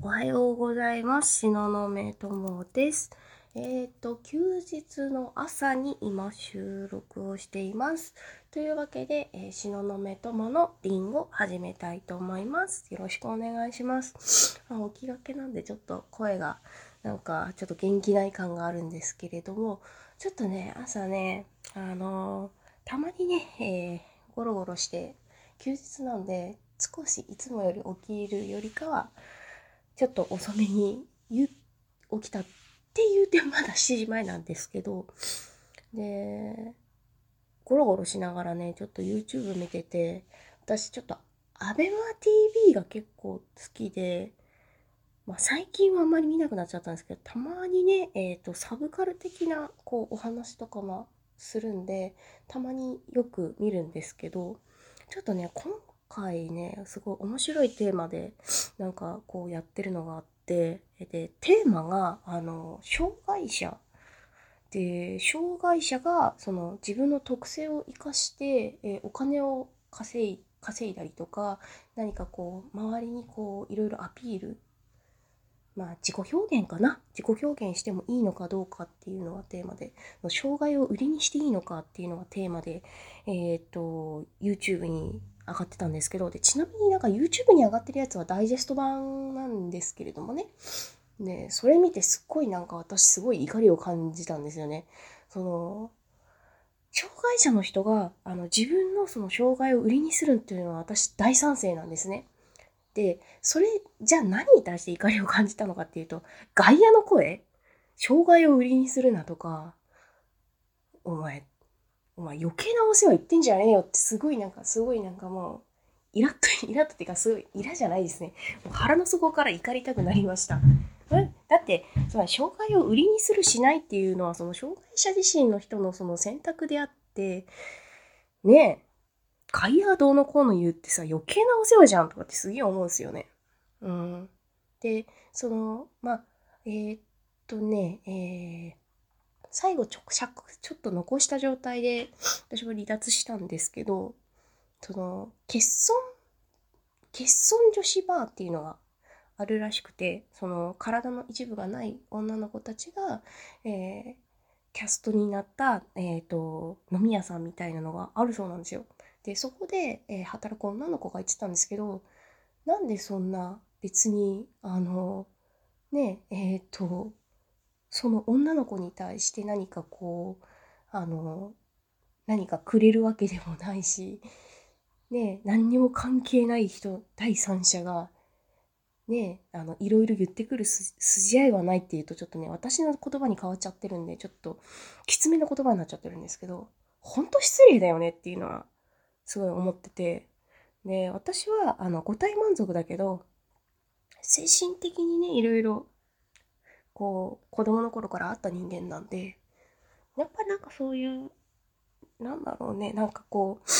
おはようございます。しののめともです。えっ、と、休日の朝に今収録をしています。というわけで、えー、しののめとものリンゴ始めたいと思います。よろしくお願いします。あ起きがけなんでちょっと声がなんかちょっと元気ない感があるんですけれども、ちょっとね、朝ね、あのーたまにね、えーゴロゴロして、休日なんで少しいつもより起きるよりかは、ちょっと遅めに起きたって言うてまだ7時前なんですけど、で、ゴロゴロしながらね、ちょっと YouTube 見てて、私ちょっと ABEMATV が結構好きで、まあ、最近はあんまり見なくなっちゃったんですけど、たまにね、えっ、と、サブカル的なこうお話とかもするんで、たまによく見るんですけど、ちょっとね、今回ね、すごい面白いテーマで、なんかこうやってるのがあって、で、テーマが、あの、障害者。で、障害者が、その自分の特性を生かして、えお金を稼い、稼いだりとか、何かこう、周りにこう、いろいろアピールまあ、自己表現かな？自己表現してもいいのかどうかっていうのがテーマで、障害を売りにしていいのかっていうのがテーマで、えっ、と、YouTube に上がってたんですけど、で、ちなみになんか YouTube に上がってるやつはダイジェスト版なんですけれどもね。で、それ見てすっごいなんか私すごい怒りを感じたんですよね。その、障害者の人があの自分のその障害を売りにするっていうのは私大賛成なんですね。で、それじゃあ何に対して怒りを感じたのかっていうと、外野の声？障害を売りにするなとか、お前、お前余計なお世話言ってんじゃねえよってすごいなんか、すごいなんかもう、イラッと、イラッとっていうかすごい、イラじゃないですね。もう腹の底から怒りたくなりました。えだって、つまり障害を売りにするしないっていうのは、その障害者自身の人のその選択であって、ねえ、外野がどうのこうの言うってさ、余計なお世話じゃんとかってすげえ思うんですよね。うん。で、その、まあ、えーっとね、えー最後ちょ、ちょっと残した状態で、私も離脱したんですけど、その、欠損、欠損女子バーっていうのがあるらしくて、その、体の一部がない女の子たちが、えーキャストになった、えーっと、飲み屋さんみたいなのがあるそうなんですよ。で、そこで、えー働く女の子が言ってたんですけど、なんでそんな別に、あの、ね、えっ、と、その女の子に対して何かこう、あの、何かくれるわけでもないし、ね、何にも関係ない人、第三者が、ね、あの、いろいろ言ってくる筋合いはないっていうと、ちょっとね、私の言葉に変わっちゃってるんで、ちょっと、きつめの言葉になっちゃってるんですけど、ほんと失礼だよねっていうのは、すごい思ってて、で、私は、あの、五体満足だけど、精神的にね、いろいろ、こう、子供の頃からあった人間なんで、やっぱりなんかそういう、なんだろうね、なんかこう、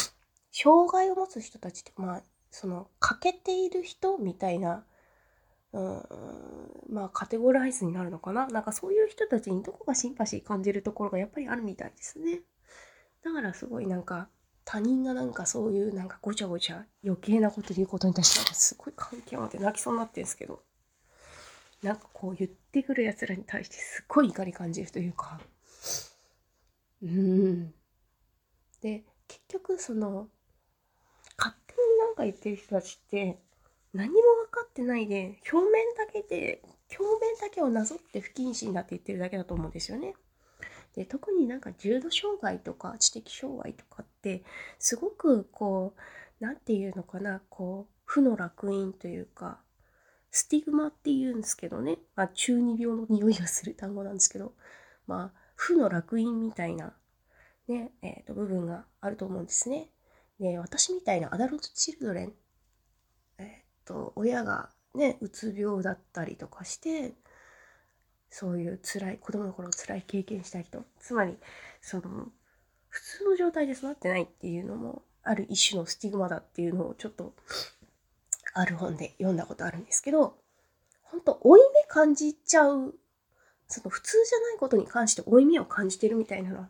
障害を持つ人たちって、まあ、その、欠けている人みたいな、うん、まあ、カテゴライズになるのかな？なんかそういう人たちにどこかシンパシー感じるところがやっぱりあるみたいですね。だからすごいなんか、他人がなんかそういうなんかごちゃごちゃ余計なこと言うことに対してはすごい関係持って泣きそうになってるんですけどなんかこう言ってくるやつらに対してすっごい怒り感じるというかうんで結局その勝手になんか言ってる人たちって何も分かってないで表面だけで表面だけをなぞって不謹慎だって言ってるだけだと思うんですよね。で特になんか重度障害とか知的障害とかってすごくこうなんていうのかなこう負の烙印というかスティグマっていうんですけどね、まあ、中二病の匂いがする単語なんですけど。まあ負の烙印みたいなねえー、と部分があると思うんですね。で私みたいなアダルトチルドレンえっ、と親がねうつ病だったりとかしてそういう辛い子供の頃辛い経験した人つまりその普通の状態で育ってないっていうのもある一種のスティグマだっていうのをちょっとある本で読んだことあるんですけど本当負い目感じちゃうその普通じゃないことに関して負い目を感じてるみたいなのは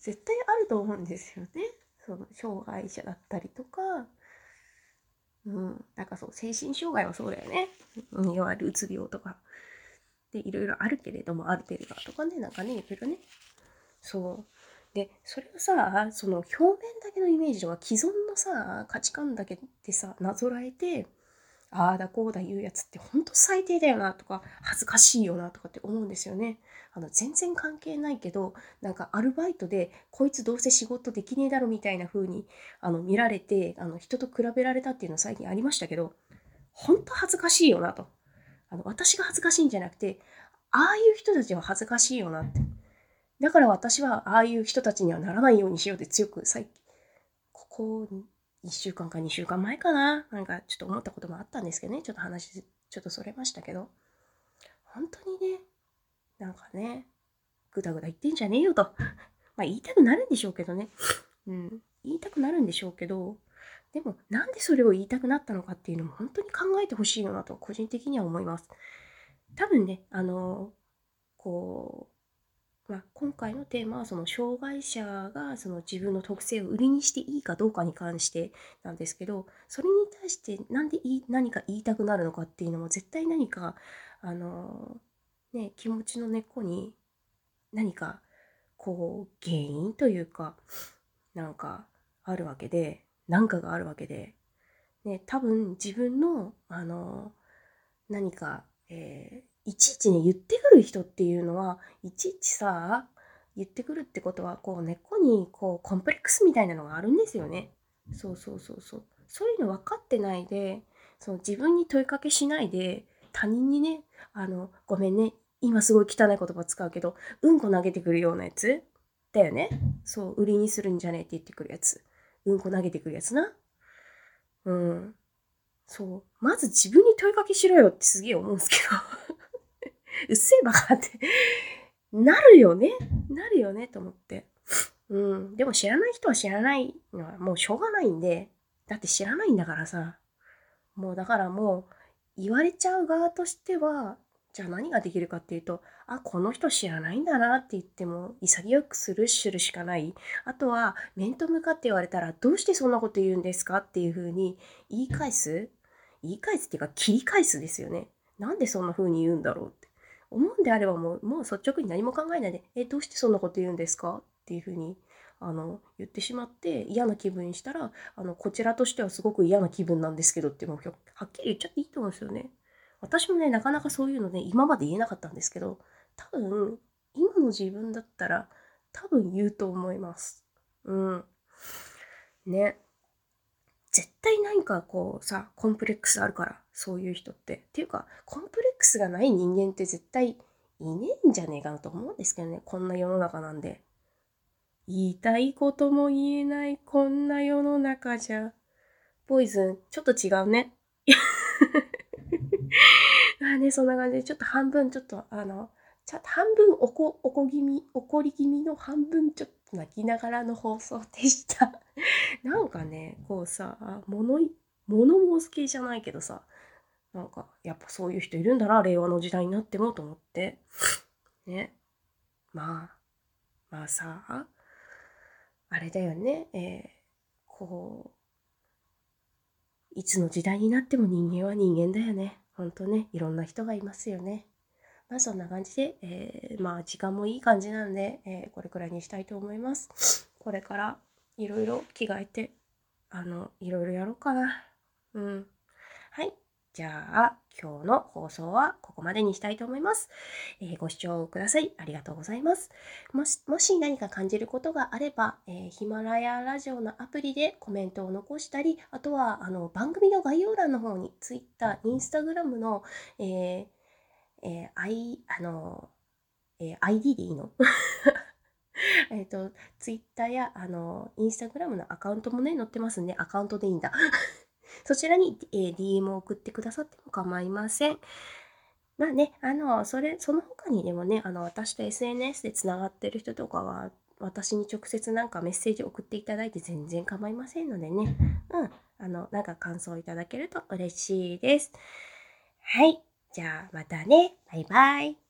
絶対あると思うんですよね。その障害者だったりとかうん。なんかそう、精神障害はそうだよね。うん、いわゆるうつ病とか。で、いろいろあるけれども、アルテルガーとかね、なんかね、いろいろね。そう。で、それをさ、その表面だけのイメージとか既存のさ、価値観だけでさ、なぞらえて、ああだこうだ言うやつってほんと最低だよなとか、恥ずかしいよなとかって思うんですよね。あの、全然関係ないけど、なんかアルバイトで、こいつどうせ仕事できねえだろみたいな風に、あの、見られて、あの、人と比べられたっていうの最近ありましたけど、ほんと恥ずかしいよなと。あの、私が恥ずかしいんじゃなくて、ああいう人たちは恥ずかしいよなって。だから私はああいう人たちにはならないようにしようって強く最近、ここ1週間か2週間前かななんかちょっと思ったこともあったんですけどね。ちょっと話、ちょっとそれましたけど。本当にね、なんかね、ぐだぐだ言ってんじゃねえよと。まあ言いたくなるんでしょうけどね。うん。言いたくなるんでしょうけど、でもなんでそれを言いたくなったのかっていうのも本当に考えてほしいよなと個人的には思います。多分ね、あの、こう、まあ、今回のテーマはその障害者がその自分の特性を売りにしていいかどうかに関してなんですけどそれに対して何でい何か言いたくなるのかっていうのも絶対何かあのね気持ちの根っこに何かこう原因というかなんかあるわけで何かがあるわけで、ね、多分自分のあの何か、えーいちいちね、言ってくる人っていうのは、いちいちさ、言ってくるってことは、こう、根っこに、こう、コンプレックスみたいなのがあるんですよね。そうそうそうそう。そういうの分かってないで、その自分に問いかけしないで、他人にね、あの、ごめんね、今すごい汚い言葉使うけど、うんこ投げてくるようなやつだよね。そう、売りにするんじゃねえって言ってくるやつ。うんこ投げてくるやつな。うん。そう。まず自分に問いかけしろよってすげえ思うんですけど。うっせえバカってなるよね。なるよね、と思って。うん。でも知らない人は知らないのはもうしょうがないんで、だって知らないんだからさ。もうだからもう言われちゃう側としては、じゃあ何ができるかっていうと、あ、この人知らないんだなって言っても、潔くスルッシュるしかない。あとは、面と向かって言われたら、どうしてそんなこと言うんですかっていうふうに言い返す？言い返すっていうか、切り返すですよね。なんでそんな風に言うんだろうって。思うんであればもう、もう率直に何も考えないで、え、どうしてそんなこと言うんですか？っていうふうに、あの、言ってしまって嫌な気分にしたら、あの、こちらとしてはすごく嫌な気分なんですけどってもうはっきり言っちゃっていいと思うんですよね。私もね、なかなかそういうのね、今まで言えなかったんですけど、多分、今の自分だったら、多分言うと思います。うん。ね。絶対何かこうさ、コンプレックスあるから、そういう人って。っていうか、コンプレスがない人間って絶対いねえんじゃねえかなと思うんですけどね、こんな世の中なんで。言いたいことも言えないこんな世の中じゃ。ポイズン、ちょっと違うね。まあね、そんな感じで、ちょっと半分、ちょっとあの、ちょっと半分おこ、おこ気味、怒り気味の半分ちょっと泣きながらの放送でした。なんかね、こうさ、物、物申す系じゃないけどさ、なんか、やっぱそういう人いるんだな、令和の時代になってもと思って。ね。まあ、まあさ、あれだよね、えー、こう、いつの時代になっても人間は人間だよね。ほんとね、いろんな人がいますよね。まあそんな感じで、えー、まあ時間もいい感じなんで、えー、これくらいにしたいと思います。これからいろいろ着替えて、あの、いろいろやろうかな。うん。はい。じゃあ、今日の放送はここまでにしたいと思います。えー、ご視聴ください。ありがとうございます。もし、もし何か感じることがあれば、えー、ヒマラヤラジオのアプリでコメントを残したり、あとは、あの、番組の概要欄の方に Twitter、Instagram の、えー、えー、I、あの、えー、ID でいいの？えっと、Twitter や、あの、Instagram のアカウントもね、載ってますんで、アカウントでいいんだ。そちらに、えー、DM を送ってくださっても構いません。まあね、あの、それ、その他にでもね、あの、私と SNS でつながってる人とかは、私に直接なんかメッセージ送っていただいて全然構いませんのでね、うん、あの、なんか感想いただけると嬉しいです。はい。じゃあまたね。バイバイ。